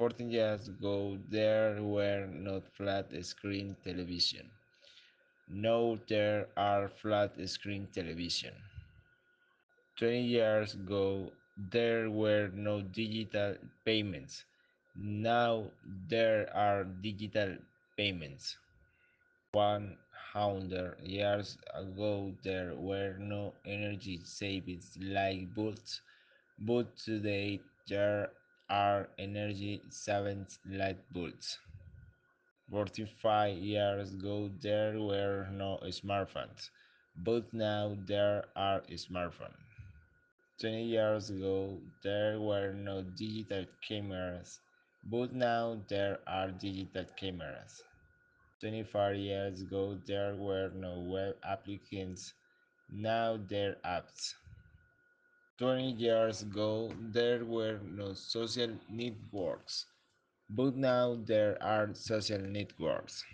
14 years ago, there were not flat screen television. Now there are flat screen television. 20 years ago, there were no digital payments. Now there are digital payments. 100 years ago, there were no energy savings like bulbs, but today there are energy savings light bulbs. 45 years ago, there were no smartphones, but now there are smartphones. 20 years ago, there were no digital cameras, but now there are digital cameras. 25 years ago, there were no web applications, now there are apps. 20 years ago, there were no social networks, but now there are social networks.